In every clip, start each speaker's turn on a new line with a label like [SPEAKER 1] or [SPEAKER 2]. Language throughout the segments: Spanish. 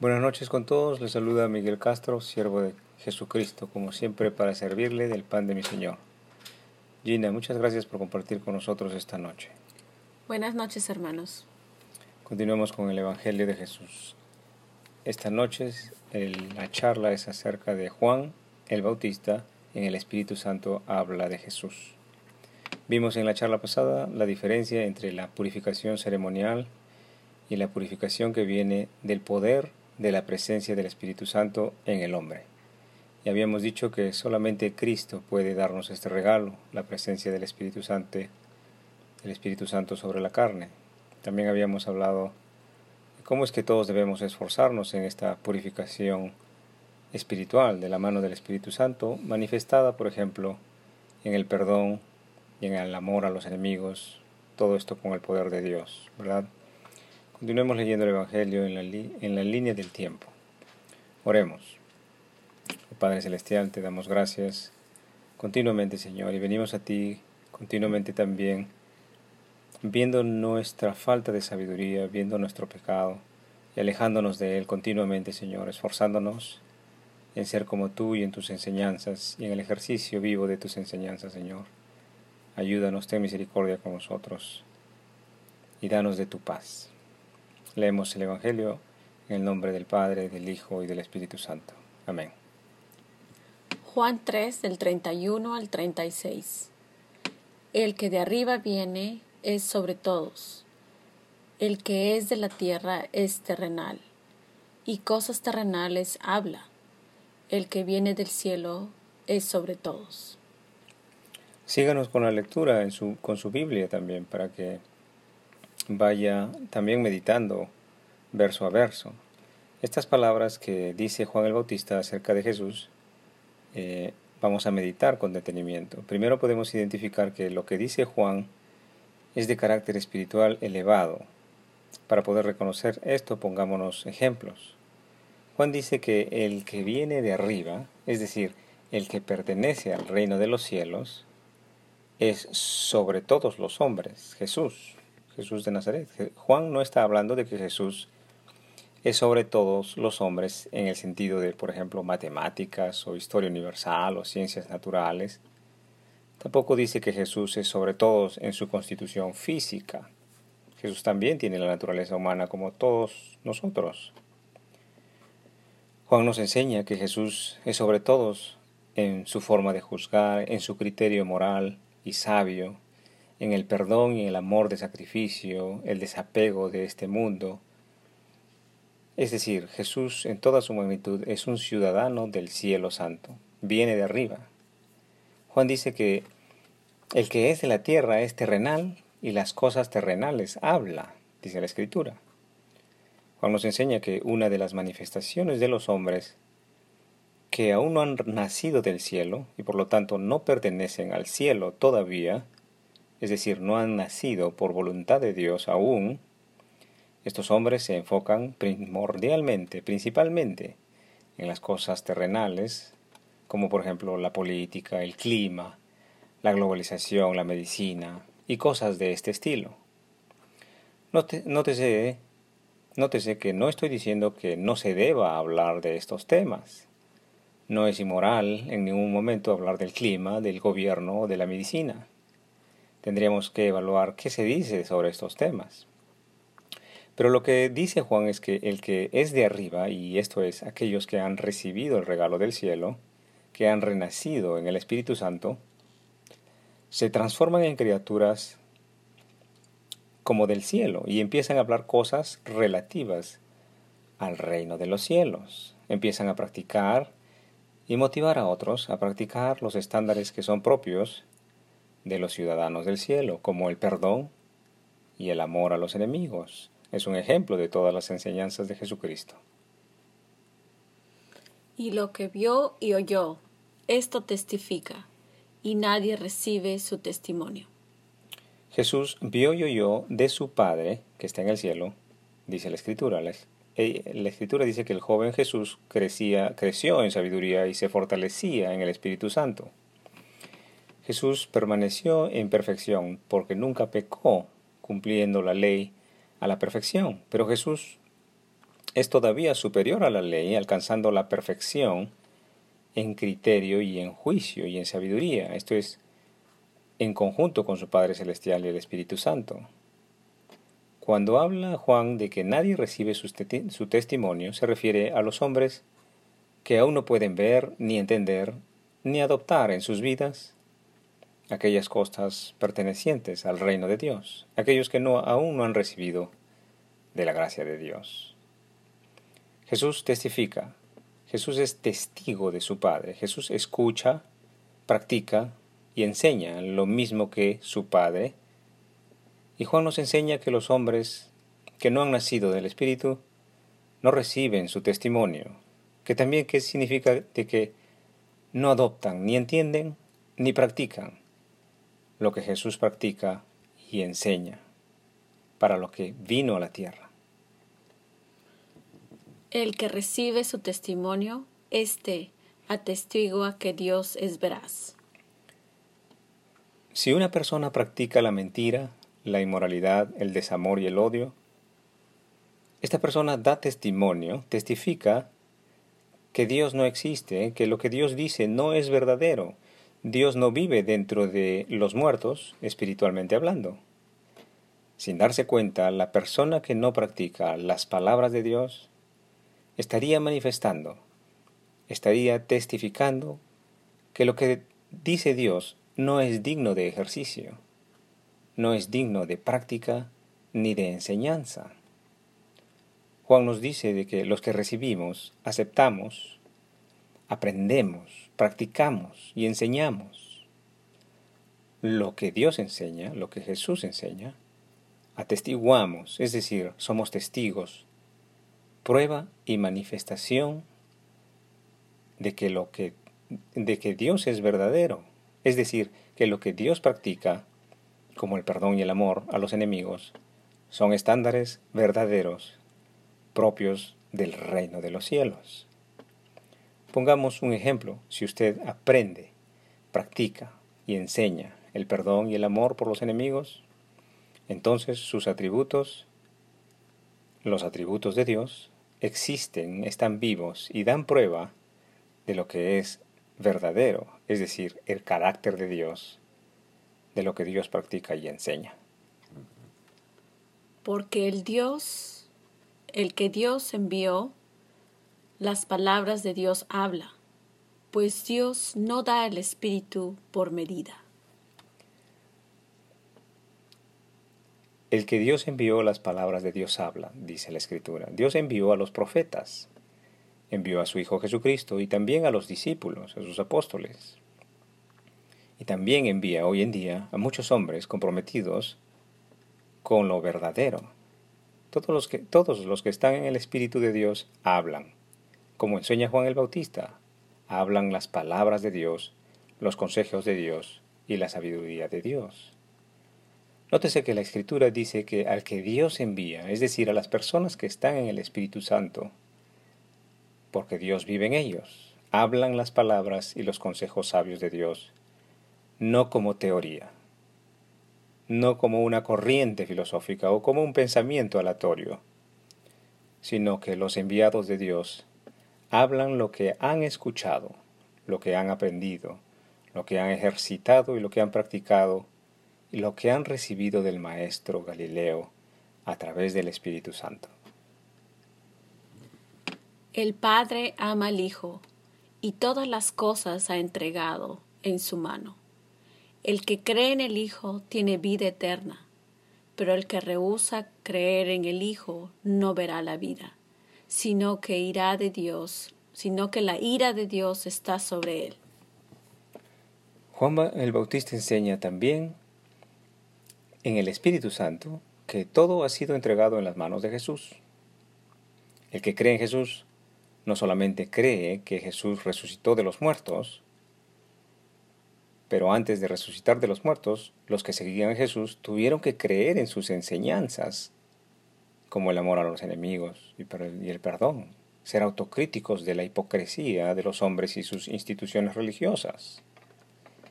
[SPEAKER 1] Buenas noches con todos, les saluda Miguel Castro, siervo de Jesucristo, como siempre para servirle del pan de mi Señor. Gina, muchas gracias por compartir con nosotros esta noche.
[SPEAKER 2] Buenas noches, hermanos.
[SPEAKER 1] Continuamos con el Evangelio de Jesús. Esta noche la charla es acerca de Juan el Bautista, en el Espíritu Santo habla de Jesús. Vimos en la charla pasada la diferencia entre la purificación ceremonial y la purificación que viene del poder de la presencia del Espíritu Santo en el hombre. Y habíamos dicho que solamente Cristo puede darnos este regalo, la presencia del Espíritu Santo, el Espíritu Santo sobre la carne. También habíamos hablado de cómo es que todos debemos esforzarnos en esta purificación espiritual de la mano del Espíritu Santo, manifestada, por ejemplo, en el perdón y en el amor a los enemigos, todo esto con el poder de Dios, ¿verdad? Continuemos leyendo el Evangelio en la, en línea del tiempo. Oremos. Padre Celestial, te damos gracias continuamente, Señor, y venimos a ti continuamente también, viendo nuestra falta de sabiduría, viendo nuestro pecado y alejándonos de él continuamente, Señor, esforzándonos en ser como tú y en tus enseñanzas y en el ejercicio vivo de tus enseñanzas, Señor. Ayúdanos, ten misericordia con nosotros y danos de tu paz. Leemos el Evangelio en el nombre del Padre, del Hijo y del Espíritu Santo. Amén.
[SPEAKER 2] Juan 3 del 31 al 36. El que de arriba viene es sobre todos. El que es de la tierra es terrenal, y cosas terrenales habla. El que viene del cielo es sobre todos.
[SPEAKER 1] Síganos con la lectura en su, con su Biblia también, para que vaya también meditando verso a verso. Estas palabras que dice Juan el Bautista acerca de Jesús, eh, vamos a meditar con detenimiento. Primero podemos identificar que lo que dice Juan es de carácter espiritual elevado. Para poder reconocer esto, pongámonos ejemplos. Juan dice que el que viene de arriba, es decir, el que pertenece al reino de los cielos, es sobre todos los hombres, Jesús. Jesús de Nazaret. Juan no está hablando de que Jesús es sobre todos los hombres en el sentido de, por ejemplo, matemáticas o historia universal o ciencias naturales. Tampoco dice que Jesús es sobre todos en su constitución física. Jesús también tiene la naturaleza humana como todos nosotros. Juan nos enseña que Jesús es sobre todos en su forma de juzgar, en su criterio moral y sabio, en el perdón y el amor de sacrificio, el desapego de este mundo. Es decir, Jesús en toda su magnitud es un ciudadano del cielo santo, viene de arriba. Juan dice que el que es de la tierra es terrenal y las cosas terrenales habla, dice la Escritura. Juan nos enseña que una de las manifestaciones de los hombres que aún no han nacido del cielo y por lo tanto no pertenecen al cielo todavía, es decir, no han nacido por voluntad de Dios aún, estos hombres se enfocan primordialmente, principalmente, en las cosas terrenales, como por ejemplo la política, el clima, la globalización, la medicina y cosas de este estilo. nótese, nótese que no estoy diciendo que no se deba hablar de estos temas. No es inmoral en ningún momento hablar del clima, del gobierno o de la medicina tendríamos que evaluar qué se dice sobre estos temas. Pero lo que dice Juan es que el que es de arriba, y esto es aquellos que han recibido el regalo del cielo, que han renacido en el Espíritu Santo, se transforman en criaturas como del cielo y empiezan a hablar cosas relativas al reino de los cielos. Empiezan a practicar y motivar a otros a practicar los estándares que son propios de los ciudadanos del cielo, como el perdón y el amor a los enemigos. Es un ejemplo de todas las enseñanzas de Jesucristo.
[SPEAKER 2] Y lo que vio y oyó, esto testifica, y nadie recibe su testimonio.
[SPEAKER 1] Jesús vio y oyó de su Padre, que está en el cielo, dice la Escritura. La, eh, la Escritura dice que el joven Jesús crecía, creció en sabiduría y se fortalecía en el Espíritu Santo. Jesús permaneció en perfección porque nunca pecó cumpliendo la ley a la perfección. Pero Jesús es todavía superior a la ley, alcanzando la perfección en criterio y en juicio y en sabiduría. Esto es en conjunto con su Padre Celestial y el Espíritu Santo. Cuando habla Juan de que nadie recibe su, su, testimonio, se refiere a los hombres que aún no pueden ver, ni entender, ni adoptar en sus vidas aquellas cosas pertenecientes al reino de Dios, aquellos que no, aún no han recibido de la gracia de Dios. Jesús testifica, Jesús es testigo de su Padre, Jesús escucha, practica y enseña lo mismo que su Padre. Y Juan nos enseña que los hombres que no han nacido del Espíritu no reciben su testimonio, que también qué significa de que no adoptan, ni entienden, ni practican lo que Jesús practica y enseña, para lo que vino a la tierra.
[SPEAKER 2] El que recibe su testimonio, éste atestigua que Dios es veraz.
[SPEAKER 1] Si una persona practica la mentira, la inmoralidad, el desamor y el odio, esta persona da testimonio, testifica que Dios no existe, que lo que Dios dice no es verdadero. Dios no vive dentro de los muertos, espiritualmente hablando. Sin darse cuenta, la persona que no practica las palabras de Dios estaría manifestando, estaría testificando que lo que dice Dios no es digno de ejercicio, no es digno de práctica ni de enseñanza. Juan nos dice de que los que recibimos, aceptamos, aprendemos, practicamos y enseñamos lo que Dios enseña, lo que Jesús enseña, atestiguamos, es decir, somos testigos prueba y manifestación de que lo que de que Dios es verdadero, es decir, que lo que Dios practica, como el perdón y el amor a los enemigos, son estándares verdaderos propios del reino de los cielos. Pongamos un ejemplo, si usted aprende, practica y enseña el perdón y el amor por los enemigos, entonces sus atributos, los atributos de Dios, existen, están vivos y dan prueba de lo que es verdadero, es decir, el carácter de Dios, de lo que Dios practica y enseña.
[SPEAKER 2] Porque el Dios, el que Dios envió, las palabras de Dios habla, pues Dios no da el Espíritu por medida.
[SPEAKER 1] El que Dios envió las palabras de Dios habla, dice la Escritura. Dios envió a los profetas, envió a su Hijo Jesucristo y también a los discípulos, a sus apóstoles. Y también envía hoy en día a muchos hombres comprometidos con lo verdadero. Todos los que, todos los que están en el Espíritu de Dios hablan, como enseña Juan el Bautista, hablan las palabras de Dios, los consejos de Dios y la sabiduría de Dios. Nótese que la Escritura dice que al que Dios envía, es decir, a las personas que están en el Espíritu Santo, porque Dios vive en ellos, hablan las palabras y los consejos sabios de Dios, no como teoría, no como una corriente filosófica o como un pensamiento aleatorio, sino que los enviados de Dios hablan lo que han escuchado, lo que han aprendido, lo que han ejercitado y lo que han practicado lo que han recibido del Maestro Galileo a través del Espíritu Santo.
[SPEAKER 2] El Padre ama al Hijo y todas las cosas ha entregado en su mano. El que cree en el Hijo tiene vida eterna, pero el que rehúsa creer en el Hijo no verá la vida, sino que irá de Dios, sino que la ira de Dios está sobre él.
[SPEAKER 1] Juan el Bautista enseña también en el Espíritu Santo que todo ha sido entregado en las manos de Jesús. El que cree en Jesús no solamente cree que Jesús resucitó de los muertos, pero antes de resucitar de los muertos, los que seguían a Jesús tuvieron que creer en sus enseñanzas, como el amor a los enemigos y el perdón, ser autocríticos de la hipocresía de los hombres y sus instituciones religiosas.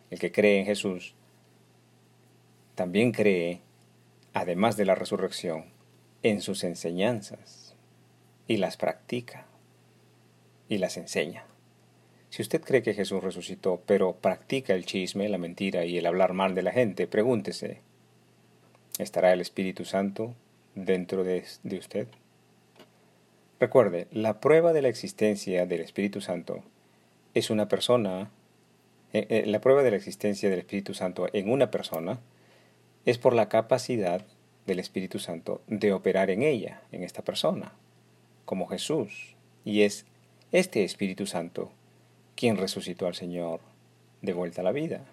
[SPEAKER 1] El que cree en Jesús también cree, además de la resurrección, en sus enseñanzas. y las practica y las enseña. Si usted cree que Jesús resucitó, pero practica el chisme, la mentira y el hablar mal de la gente, pregúntese, ¿estará el Espíritu Santo dentro de, usted? Recuerde, la prueba de la existencia del Espíritu Santo es una persona, eh, eh, la prueba de la existencia del Espíritu Santo en una persona es por la capacidad del Espíritu Santo de operar en ella, en esta persona, como Jesús. Y es este Espíritu Santo quien resucitó al Señor de vuelta a la vida.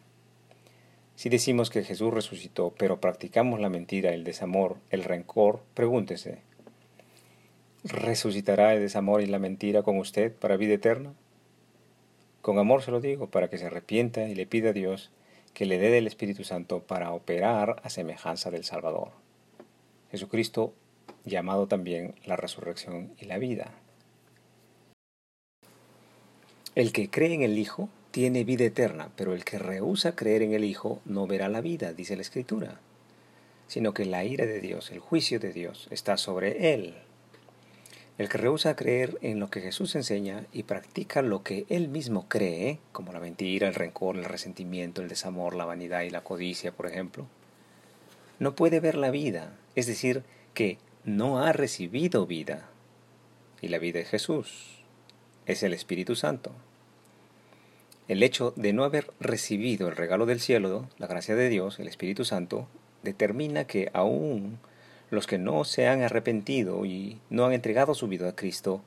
[SPEAKER 1] Si decimos que Jesús resucitó, pero practicamos la mentira, el desamor, el rencor, pregúntese, ¿resucitará el desamor y la mentira con usted para vida eterna? Con amor se lo digo, para que se arrepienta y le pida a Dios que le dé del Espíritu Santo para operar a semejanza del Salvador. Jesucristo, llamado también la resurrección y la vida. El que cree en el Hijo tiene vida eterna, pero el que rehúsa creer en el Hijo no verá la vida, dice la Escritura, sino que la ira de Dios, el juicio de Dios, está sobre él. El que rehúsa creer en lo que Jesús enseña y practica lo que él mismo cree, como la mentira, el rencor, el resentimiento, el desamor, la vanidad y la codicia, por ejemplo, no puede ver la vida, es decir, que no ha recibido vida. Y la vida es Jesús, es el Espíritu Santo. El hecho de no haber recibido el regalo del cielo, la gracia de Dios, el Espíritu Santo, determina que aún los que no se han arrepentido y no han entregado su vida a Cristo,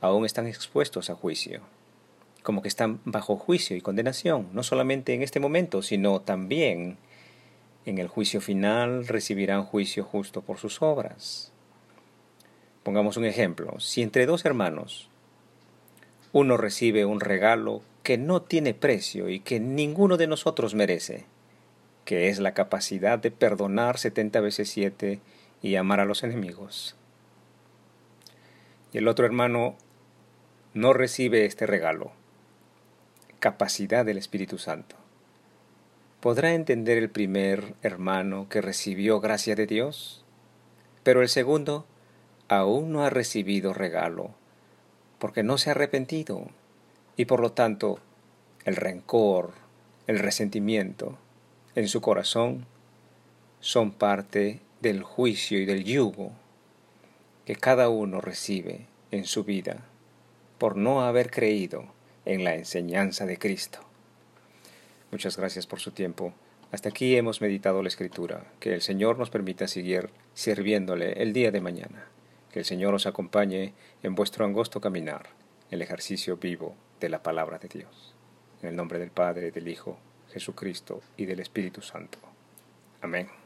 [SPEAKER 1] aún están expuestos a juicio, como que están bajo juicio y condenación, no solamente en este momento, sino también en el juicio final recibirán juicio justo por sus obras. Pongamos un ejemplo. Si entre dos hermanos uno recibe un regalo que no tiene precio y que ninguno de nosotros merece, que es la capacidad de perdonar setenta veces siete y amar a los enemigos. Y el otro hermano no recibe este regalo, capacidad del Espíritu Santo. ¿Podrá entender el primer hermano que recibió gracia de Dios? Pero el segundo aún no ha recibido regalo, porque no se ha arrepentido, y por lo tanto el rencor, el resentimiento en su corazón son parte del juicio y del yugo que cada uno recibe en su vida por no haber creído en la enseñanza de Cristo. Muchas gracias por su tiempo. Hasta aquí hemos meditado la Escritura. Que el Señor nos permita seguir sirviéndole el día de mañana. Que el Señor os acompañe en vuestro angosto caminar, el ejercicio vivo de la palabra de Dios. En el nombre del Padre, del Hijo, Jesucristo y del Espíritu Santo. Amén.